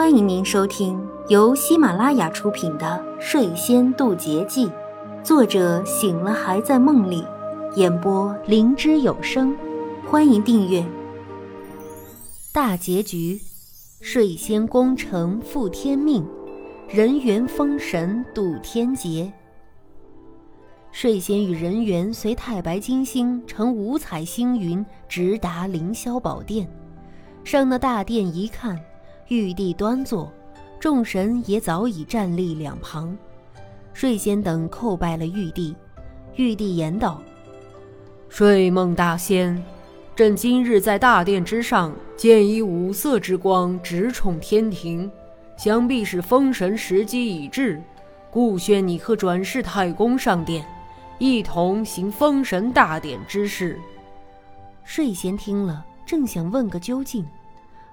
欢迎您收听由喜马拉雅出品的《睡仙渡劫记》，作者醒了还在梦里，演播灵芝有声。欢迎订阅。大结局：睡仙功成负天命，人猿封神渡天劫。睡仙与人猿随太白金星乘五彩星云直达凌霄宝殿，上那大殿一看。玉帝端坐，众神也早已站立两旁。睡仙等叩拜了玉帝。玉帝言道：“睡梦大仙，朕今日在大殿之上见一五色之光直冲天庭，想必是封神时机已至，故宣你和转世太公上殿，一同行封神大典之事。”睡仙听了，正想问个究竟。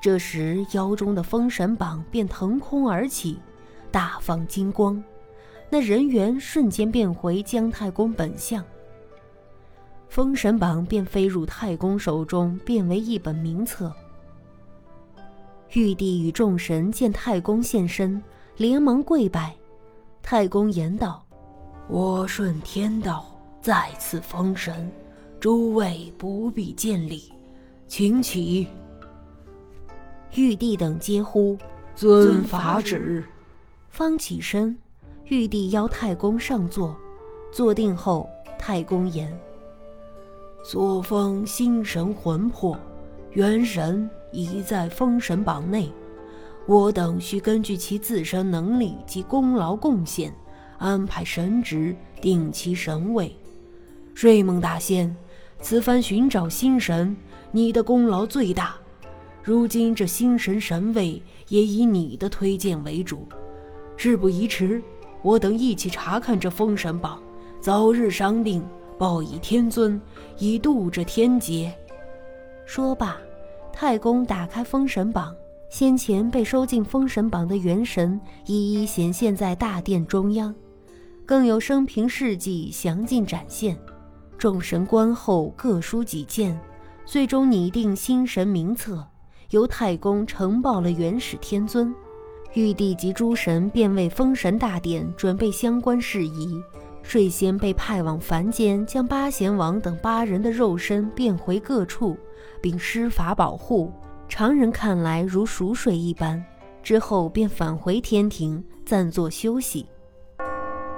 这时，腰中的封神榜便腾空而起，大放金光，那人猿瞬间变回姜太公本相。封神榜便飞入太公手中，变为一本名册。玉帝与众神见太公现身，连忙跪拜。太公言道：“我顺天道再次封神，诸位不必见礼，请起。”玉帝等皆呼遵法旨，方起身。玉帝邀太公上座，坐定后，太公言：“所封星神魂魄，元神已在封神榜内，我等需根据其自身能力及功劳贡献，安排神职，定其神位。睡梦大仙，此番寻找星神，你的功劳最大。”如今这星神神位也以你的推荐为主，事不宜迟，我等一起查看这封神榜，早日商定，报以天尊，以渡这天劫。说罢，太公打开封神榜，先前被收进封神榜的元神一一显现在大殿中央，更有生平事迹详尽展现。众神观后各抒己见，最终拟定星神名册。由太公呈报了元始天尊，玉帝及诸神便为封神大典准备相关事宜。睡仙被派往凡间，将八贤王等八人的肉身变回各处，并施法保护。常人看来如熟睡一般，之后便返回天庭暂作休息。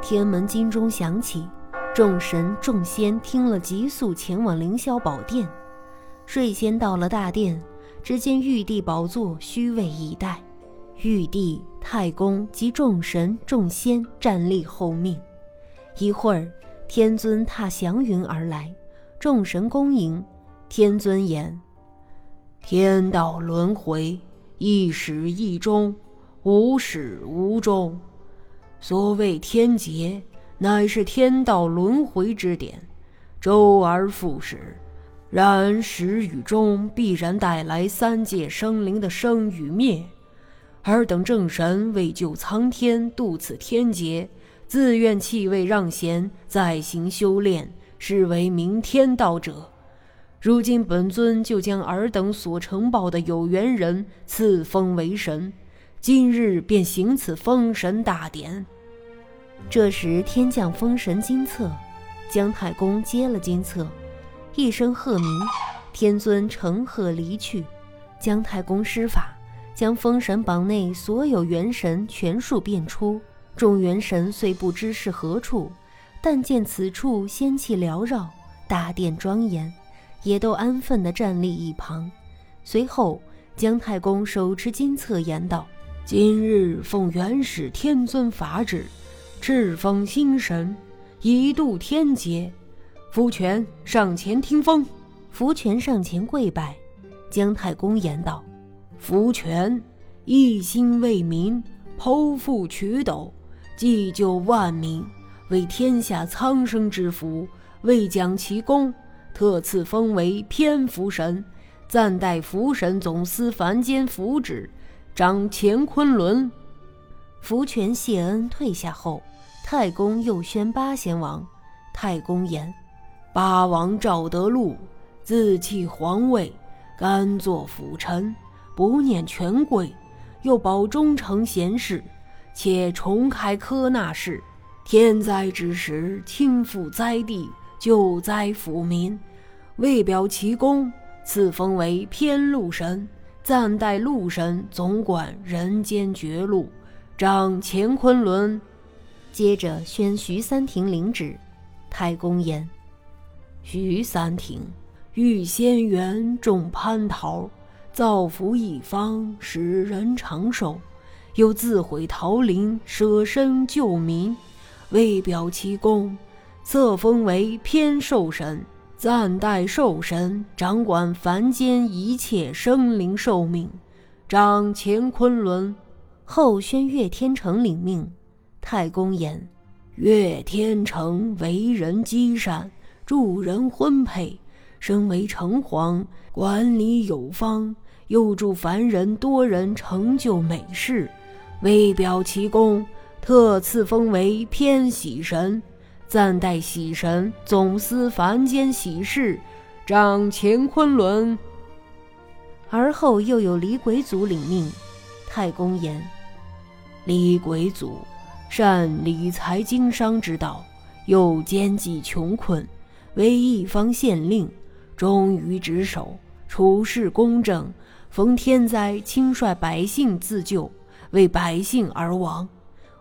天门金钟响起，众神众仙听了，急速前往凌霄宝殿。睡仙到了大殿。只见玉帝宝座虚位以待，玉帝、太公及众神众仙站立候命。一会儿，天尊踏祥云而来，众神恭迎。天尊言：“天道轮回，一始一终，无始无终。所谓天劫，乃是天道轮回之典，周而复始。”然始与终必然带来三界生灵的生与灭，尔等正神为救苍天渡此天劫，自愿弃位让贤，再行修炼，是为明天道者。如今本尊就将尔等所呈报的有缘人赐封为神，今日便行此封神大典。这时天降封神金册，姜太公接了金册。一声鹤鸣，天尊乘鹤离去。姜太公施法，将封神榜内所有元神全数变出。众元神虽不知是何处，但见此处仙气缭绕，大殿庄严，也都安分地站立一旁。随后，姜太公手持金册言道：“今日奉元始天尊法旨，敕封星神，以度天劫。”福全上前听封，福全上前跪拜。姜太公言道：“福全一心为民，剖腹取斗，济救万民，为天下苍生之福。为奖其功，特赐封为偏福神，暂代福神总司凡间福祉，掌乾坤轮。”福全谢恩退下后，太公又宣八贤王。太公言。八王赵德禄自弃皇位，甘做辅臣，不念权贵，又保忠诚贤士，且重开科纳室。天灾之时，亲赴灾地，救灾抚民，为表其功，赐封为偏禄神，暂代禄神总管人间绝路，掌乾坤轮。接着宣徐三庭领旨。太公言：徐三庭遇仙缘，种蟠桃，造福一方，使人长寿，又自毁桃林，舍身救民。为表其功，册封为偏寿神，暂代寿神，掌管凡间一切生灵寿命，掌乾坤轮。后宣岳天成领命。太公言：岳天成为人积善，助人婚配，身为城隍，管理有方，又助凡人多人成就美事，为表其功。特赐封为偏喜神，暂代喜神，总司凡间喜事，掌乾坤轮。而后又有李鬼祖领命。太公言：李鬼祖善理财经商之道，又兼济穷困，为一方县令，忠于职守，处事公正，逢天灾亲率百姓自救，为百姓而亡。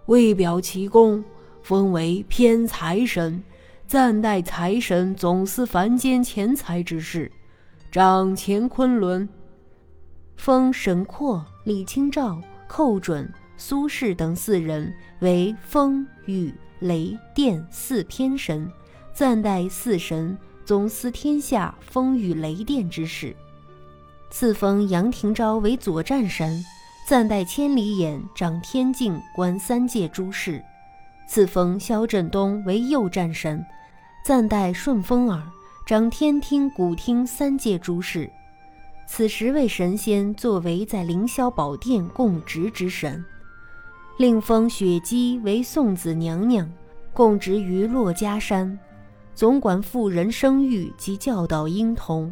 为表其功，封为偏财神，暂代财神，总司凡间钱财之事，掌乾坤轮。封神阔、李清照、寇准、苏轼等四人为风、雨、雷、电四偏神，暂代四神，总司天下风雨雷电之事。赐封杨廷昭为左战神。暂代千里眼，掌天境，观三界诸事；赐封萧振东为右战神，暂代顺风耳，掌天听、古听三界诸事。此十位神仙作为在凌霄宝殿供职之神，另封雪姬为送子娘娘，供职于珞珈山，总管妇人生育及教导婴童；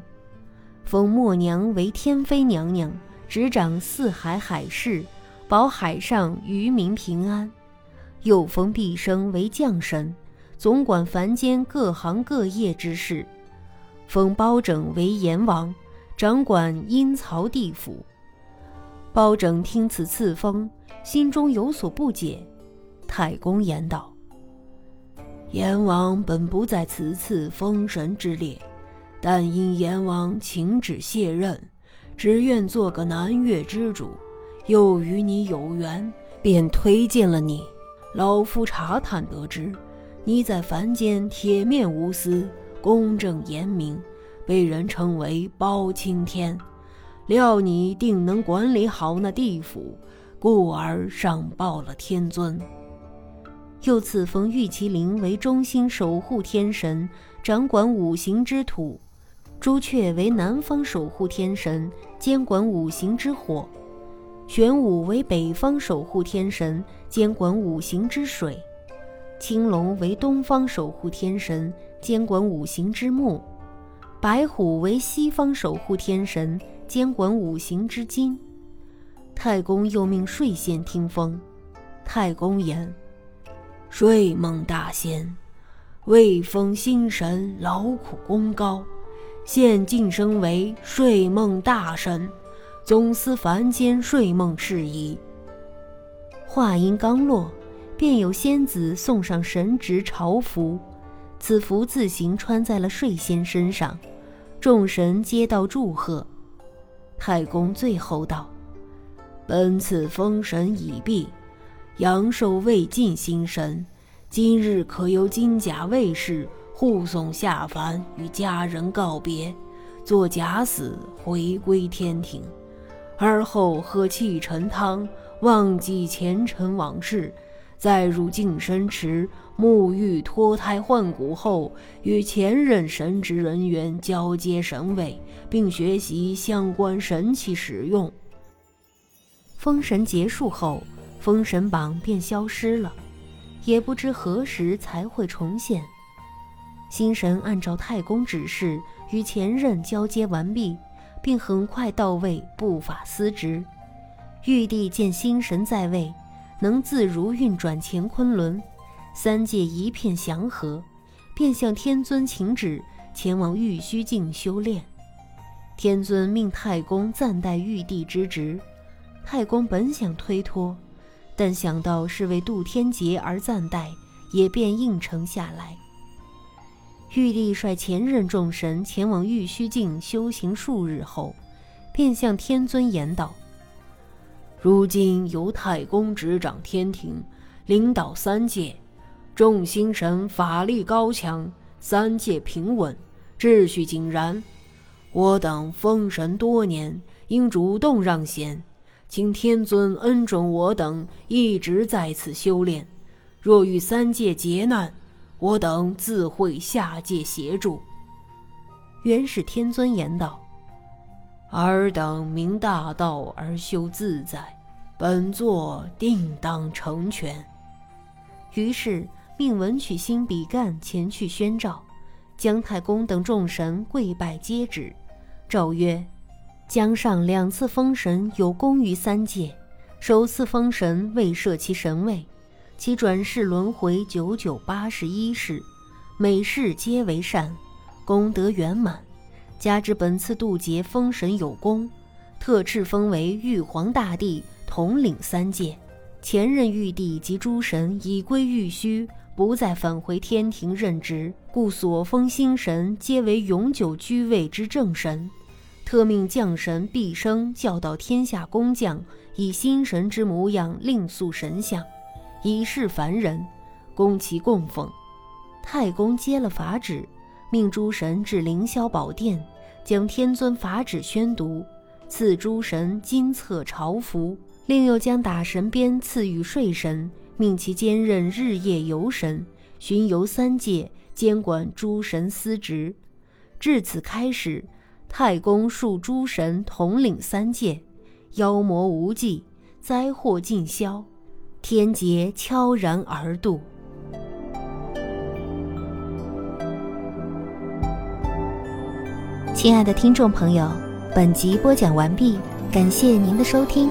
封默娘为天妃娘娘。执掌四海海事，保海上渔民平安。又封毕生为将神，总管凡间各行各业之事。封包拯为阎王，掌管阴曹地府。包拯听此赐封，心中有所不解。太公言道：“阎王本不在此次封神之列，但因阎王请旨卸任。”只愿做个南岳之主，又与你有缘，便推荐了你。老夫查探得知，你在凡间铁面无私，公正严明，被人称为包青天。料你定能管理好那地府，故而上报了天尊。又赐封玉麒麟为中心守护天神，掌管五行之土。朱雀为南方守护天神，监管五行之火；玄武为北方守护天神，监管五行之水；青龙为东方守护天神，监管五行之木；白虎为西方守护天神，监管五行之金。太公又命睡仙听风。太公言：睡梦大仙，未封心神，劳苦功高。现晋升为睡梦大神，总司凡间睡梦事宜。话音刚落，便有仙子送上神职朝服，此服自行穿在了睡仙身上，众神皆道祝贺。太公最后道：“本次封神已毕，阳寿未尽，心神今日可由金甲卫士。”护送下凡，与家人告别，做假死，回归天庭。而后喝气沉汤，忘记前尘往事，再入净身池沐浴脱胎换骨后，与前任神职人员交接神位，并学习相关神器使用。封神结束后，封神榜便消失了，也不知何时才会重现。星神按照太公指示与前任交接完毕，并很快到位，不法司职。玉帝见星神在位，能自如运转乾坤轮，三界一片祥和，便向天尊请旨，前往玉虚境修炼。天尊命太公暂代玉帝之职，太公本想推脱，但想到是为渡天劫而暂代，也便应承下来。玉帝率前任众神前往玉虚境修行数日后，便向天尊言道：“如今由太公执掌天庭，领导三界，众星神法力高强，三界平稳，秩序井然。”我等封神多年，应主动让贤，请天尊恩准我等一直在此修炼。若遇三界劫难，我等自会下界协助。元始天尊言道：“尔等明大道而修自在，本座定当成全。”于是命文曲星比干前去宣召。姜太公等众神跪拜接旨，诏曰：“江上两次封神有功于三界，首次封神未设其神位，其转世轮回九九八十一世，每世皆为善，功德圆满。加之本次渡劫封神有功，特敕封为玉皇大帝，统领三界。前任玉帝及诸神已归玉虚。”不再返回天庭任职，故所封星神皆为永久居位之正神。特命将神毕生教导天下工匠，以心神之模样另塑神像，以示凡人，供其供奉。太公接了法旨，命诸神至凌霄宝殿，将天尊法旨宣读，赐诸神金册朝服，另又将打神鞭赐予睡神。命其兼任日夜游神，巡游三界，监管诸神司职。至此开始，太公数诸神统领三界，妖魔无忌，灾祸尽消，天劫悄然而度。亲爱的听众朋友，本集播讲完毕，感谢您的收听。